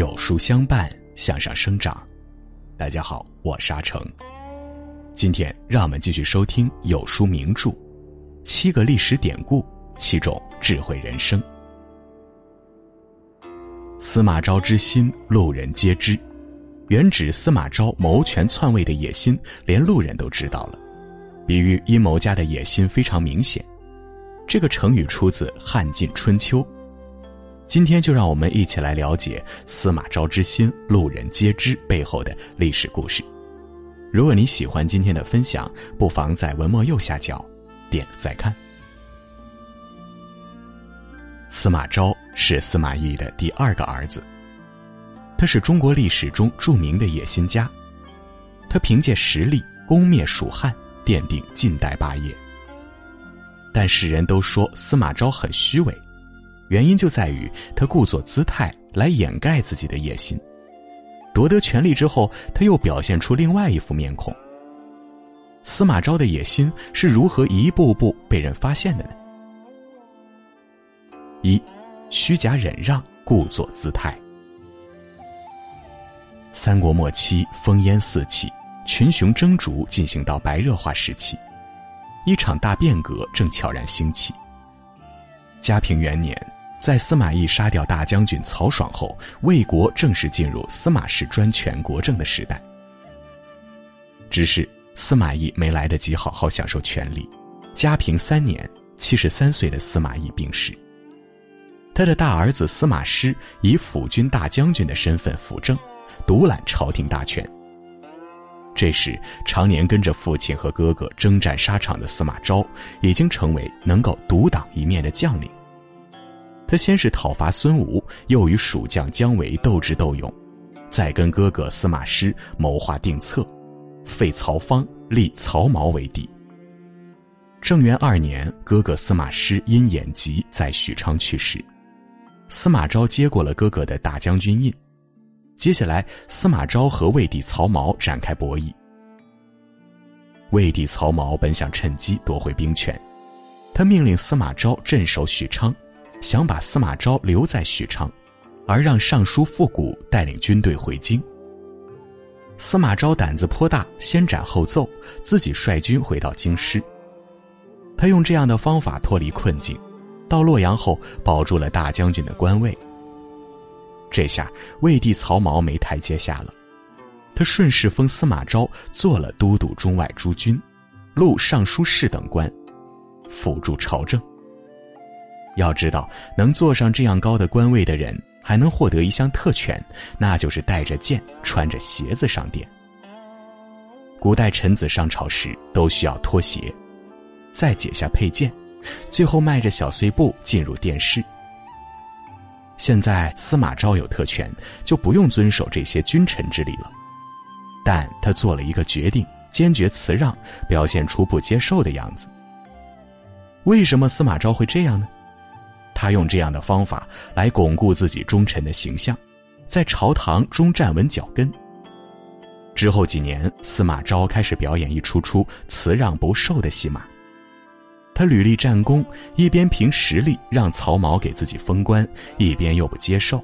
有书相伴，向上生长。大家好，我是阿成。今天让我们继续收听有书名著《七个历史典故，七种智慧人生》。司马昭之心，路人皆知。原指司马昭谋权篡位的野心，连路人都知道了，比喻阴谋家的野心非常明显。这个成语出自汉晋春秋。今天就让我们一起来了解司马昭之心，路人皆知背后的历史故事。如果你喜欢今天的分享，不妨在文末右下角点个再看。司马昭是司马懿的第二个儿子，他是中国历史中著名的野心家，他凭借实力攻灭蜀汉，奠定近代霸业。但世人都说司马昭很虚伪。原因就在于他故作姿态来掩盖自己的野心，夺得权力之后，他又表现出另外一副面孔。司马昭的野心是如何一步步被人发现的呢？一，虚假忍让，故作姿态。三国末期，烽烟四起，群雄争逐，进行到白热化时期，一场大变革正悄然兴起。嘉平元年。在司马懿杀掉大将军曹爽后，魏国正式进入司马氏专权国政的时代。只是司马懿没来得及好好享受权力，嘉平三年，七十三岁的司马懿病逝。他的大儿子司马师以辅军大将军的身份辅政，独揽朝廷大权。这时，常年跟着父亲和哥哥征战沙场的司马昭，已经成为能够独当一面的将领。他先是讨伐孙吴，又与蜀将姜维斗智斗勇，再跟哥哥司马师谋划定策，废曹芳，立曹髦为帝。正元二年，哥哥司马师因眼疾在许昌去世，司马昭接过了哥哥的大将军印。接下来，司马昭和魏帝曹髦展开博弈。魏帝曹髦本想趁机夺回兵权，他命令司马昭镇守许昌。想把司马昭留在许昌，而让尚书傅古带领军队回京。司马昭胆子颇大，先斩后奏，自己率军回到京师。他用这样的方法脱离困境，到洛阳后保住了大将军的官位。这下魏帝曹髦没台阶下了，他顺势封司马昭做了都督中外诸军、录尚书事等官，辅助朝政。要知道，能坐上这样高的官位的人，还能获得一项特权，那就是带着剑、穿着鞋子上殿。古代臣子上朝时都需要脱鞋，再解下佩剑，最后迈着小碎步进入殿室。现在司马昭有特权，就不用遵守这些君臣之礼了。但他做了一个决定，坚决辞让，表现出不接受的样子。为什么司马昭会这样呢？他用这样的方法来巩固自己忠臣的形象，在朝堂中站稳脚跟。之后几年，司马昭开始表演一出出辞让不受的戏码。他屡立战功，一边凭实力让曹髦给自己封官，一边又不接受。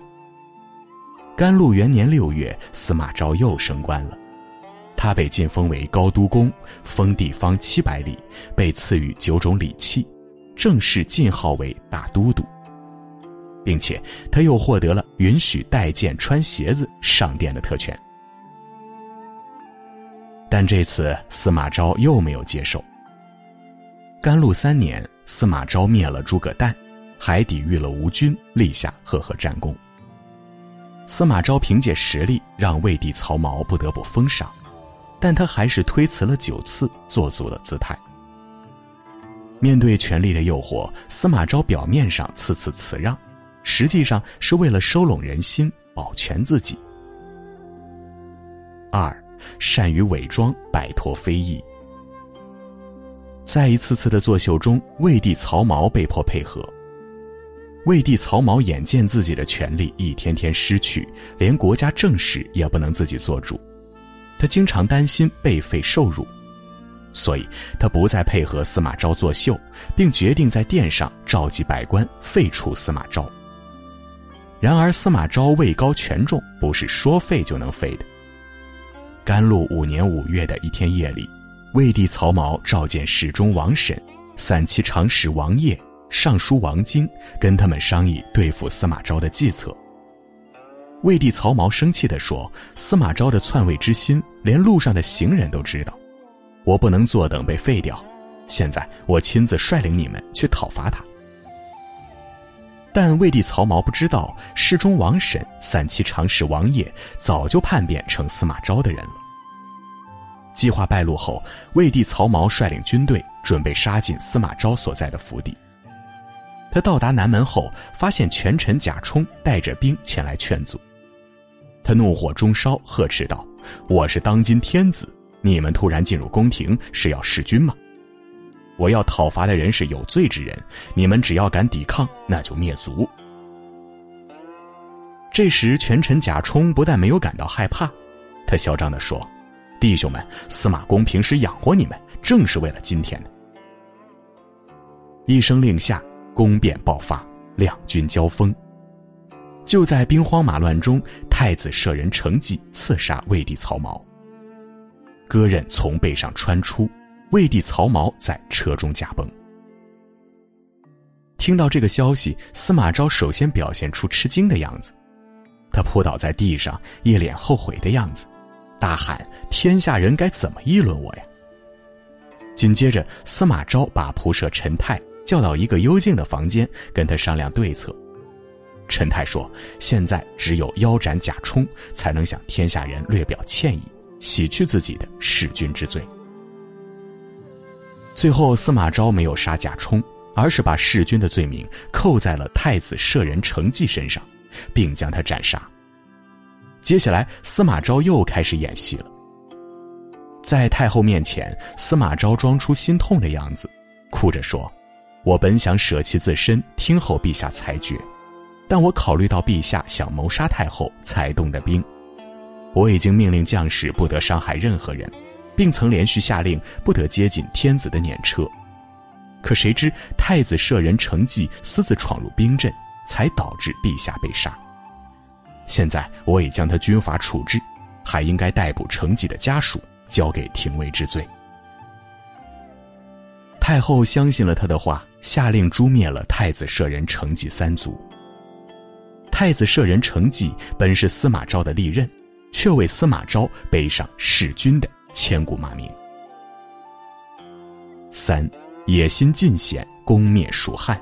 甘露元年六月，司马昭又升官了，他被晋封为高都公，封地方七百里，被赐予九种礼器。正式晋号为大都督，并且他又获得了允许带剑穿鞋子上殿的特权。但这次司马昭又没有接受。甘露三年，司马昭灭了诸葛诞，还抵御了吴军，立下赫赫战功。司马昭凭借实力让魏帝曹髦不得不封赏，但他还是推辞了九次，做足了姿态。面对权力的诱惑，司马昭表面上次次辞让，实际上是为了收拢人心，保全自己。二，善于伪装，摆脱非议。在一次次的作秀中，魏帝曹髦被迫配合。魏帝曹髦眼见自己的权力一天天失去，连国家政事也不能自己做主，他经常担心被废受辱。所以，他不再配合司马昭作秀，并决定在殿上召集百官废除司马昭。然而司马昭位高权重，不是说废就能废的。甘露五年五月的一天夜里，魏帝曹髦召见侍中王审、散骑常侍王业、尚书王经，跟他们商议对付司马昭的计策。魏帝曹髦生气地说：“司马昭的篡位之心，连路上的行人都知道，我不能坐等被废掉。现在我亲自率领你们去讨伐他。”但魏帝曹髦不知道，侍中王审、散骑常侍王业早就叛变成司马昭的人了。计划败露后，魏帝曹髦率领军队准备杀进司马昭所在的府邸。他到达南门后，发现权臣贾充带着兵前来劝阻。他怒火中烧，呵斥道：“我是当今天子，你们突然进入宫廷，是要弑君吗？我要讨伐的人是有罪之人，你们只要敢抵抗，那就灭族。”这时，权臣贾充不但没有感到害怕，他嚣张地说：“弟兄们，司马公平时养活你们，正是为了今天的。”一声令下。宫变爆发，两军交锋。就在兵荒马乱中，太子舍人成济刺杀魏帝曹髦，戈刃从背上穿出，魏帝曹髦在车中驾崩。听到这个消息，司马昭首先表现出吃惊的样子，他扑倒在地上，一脸后悔的样子，大喊：“天下人该怎么议论我呀？”紧接着，司马昭把仆射陈泰。叫到一个幽静的房间，跟他商量对策。陈泰说：“现在只有腰斩贾充，才能向天下人略表歉意，洗去自己的弑君之罪。”最后，司马昭没有杀贾充，而是把弑君的罪名扣在了太子舍人程济身上，并将他斩杀。接下来，司马昭又开始演戏了。在太后面前，司马昭装出心痛的样子，哭着说。我本想舍弃自身，听候陛下裁决，但我考虑到陛下想谋杀太后，才动的兵。我已经命令将士不得伤害任何人，并曾连续下令不得接近天子的辇车。可谁知太子舍人成济私自闯入兵阵，才导致陛下被杀。现在我已将他军法处置，还应该逮捕成济的家属，交给廷尉之罪。太后相信了他的话。下令诛灭了太子舍人成济三族。太子舍人成济本是司马昭的利刃，却为司马昭背上弑君的千古骂名。三，野心尽显，攻灭蜀汉。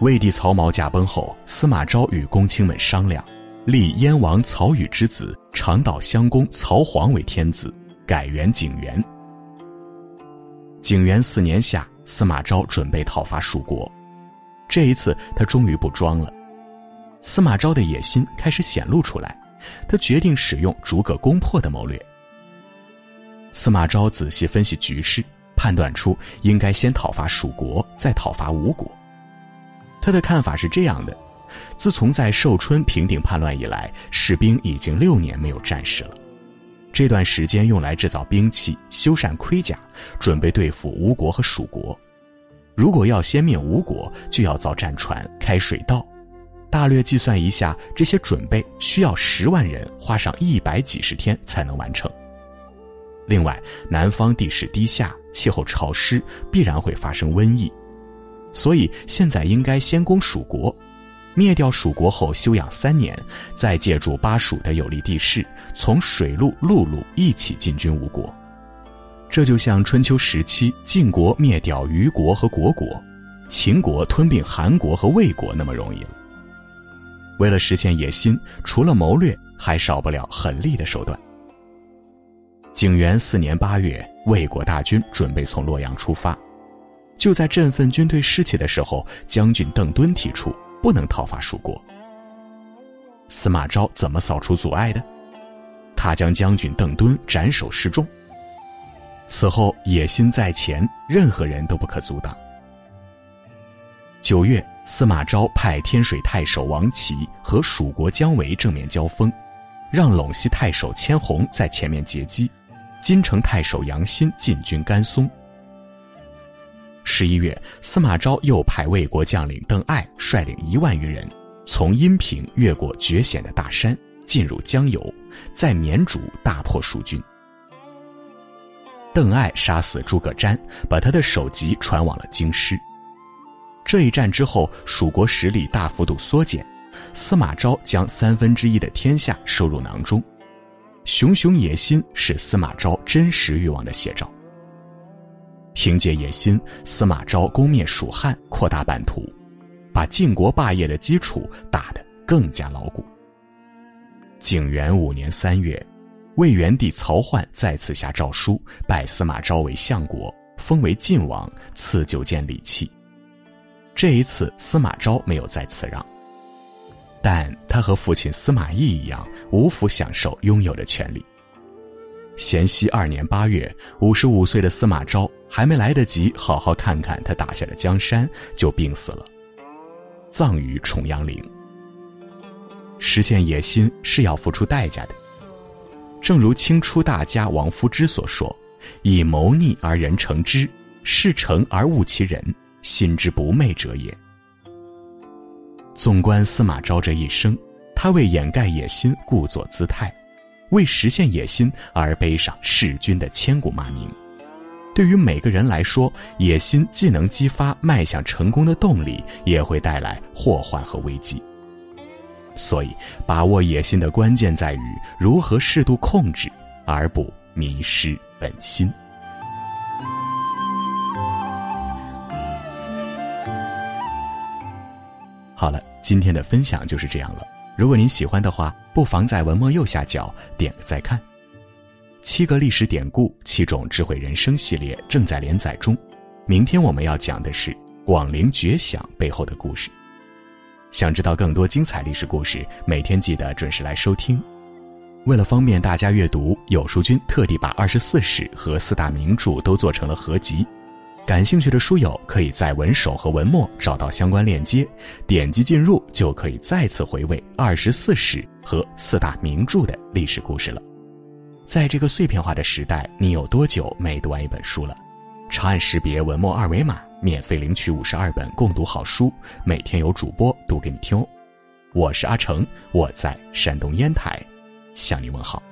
魏帝曹髦驾崩后，司马昭与公卿们商量，立燕王曹宇之子长岛襄公曹晃为天子，改元景元。景元四年夏，司马昭准备讨伐蜀国，这一次他终于不装了。司马昭的野心开始显露出来，他决定使用逐个攻破的谋略。司马昭仔细分析局势，判断出应该先讨伐蜀国，再讨伐吴国。他的看法是这样的：自从在寿春平定叛乱以来，士兵已经六年没有战事了。这段时间用来制造兵器、修缮盔甲，准备对付吴国和蜀国。如果要先灭吴国，就要造战船、开水道。大略计算一下，这些准备需要十万人，花上一百几十天才能完成。另外，南方地势低下，气候潮湿，必然会发生瘟疫，所以现在应该先攻蜀国。灭掉蜀国后，休养三年，再借助巴蜀的有利地势，从水路、陆路一起进军吴国。这就像春秋时期晋国灭掉虞国和虢国，秦国吞并韩国和魏国那么容易了。为了实现野心，除了谋略，还少不了狠厉的手段。景元四年八月，魏国大军准备从洛阳出发，就在振奋军队士气的时候，将军邓敦提出。不能讨伐蜀国。司马昭怎么扫除阻碍的？他将将军邓敦斩首示众。此后野心在前，任何人都不可阻挡。九月，司马昭派天水太守王齐和蜀国姜维正面交锋，让陇西太守千红在前面截击，金城太守杨欣进军甘松。十一月，司马昭又派魏国将领邓艾率领一万余人，从阴平越过绝险的大山，进入江油，在绵竹大破蜀军。邓艾杀死诸葛瞻，把他的首级传往了京师。这一战之后，蜀国实力大幅度缩减，司马昭将三分之一的天下收入囊中，熊熊野心是司马昭真实欲望的写照。凭借野心，司马昭攻灭蜀汉，扩大版图，把晋国霸业的基础打得更加牢固。景元五年三月。魏元帝曹奂再次下诏书，拜司马昭为相国，封为晋王，赐九件礼器。这一次，司马昭没有再辞让，但他和父亲司马懿一样，无福享受拥有的权利。咸熙二年八月，五十五岁的司马昭还没来得及好好看看他打下的江山，就病死了，葬于重阳陵。实现野心是要付出代价的。正如清初大家王夫之所说：“以谋逆而人成之，事成而误其人，心之不昧者也。”纵观司马昭这一生，他为掩盖野心故作姿态，为实现野心而背上弑君的千古骂名。对于每个人来说，野心既能激发迈向成功的动力，也会带来祸患和危机。所以，把握野心的关键在于如何适度控制，而不迷失本心。好了，今天的分享就是这样了。如果您喜欢的话，不妨在文末右下角点个再看。七个历史典故，七种智慧人生系列正在连载中。明天我们要讲的是广陵绝响背后的故事。想知道更多精彩历史故事，每天记得准时来收听。为了方便大家阅读，有书君特地把二十四史和四大名著都做成了合集。感兴趣的书友可以在文首和文末找到相关链接，点击进入就可以再次回味二十四史和四大名著的历史故事了。在这个碎片化的时代，你有多久没读完一本书了？长按识别文末二维码。免费领取五十二本共读好书，每天有主播读给你听哦。我是阿成，我在山东烟台，向你问好。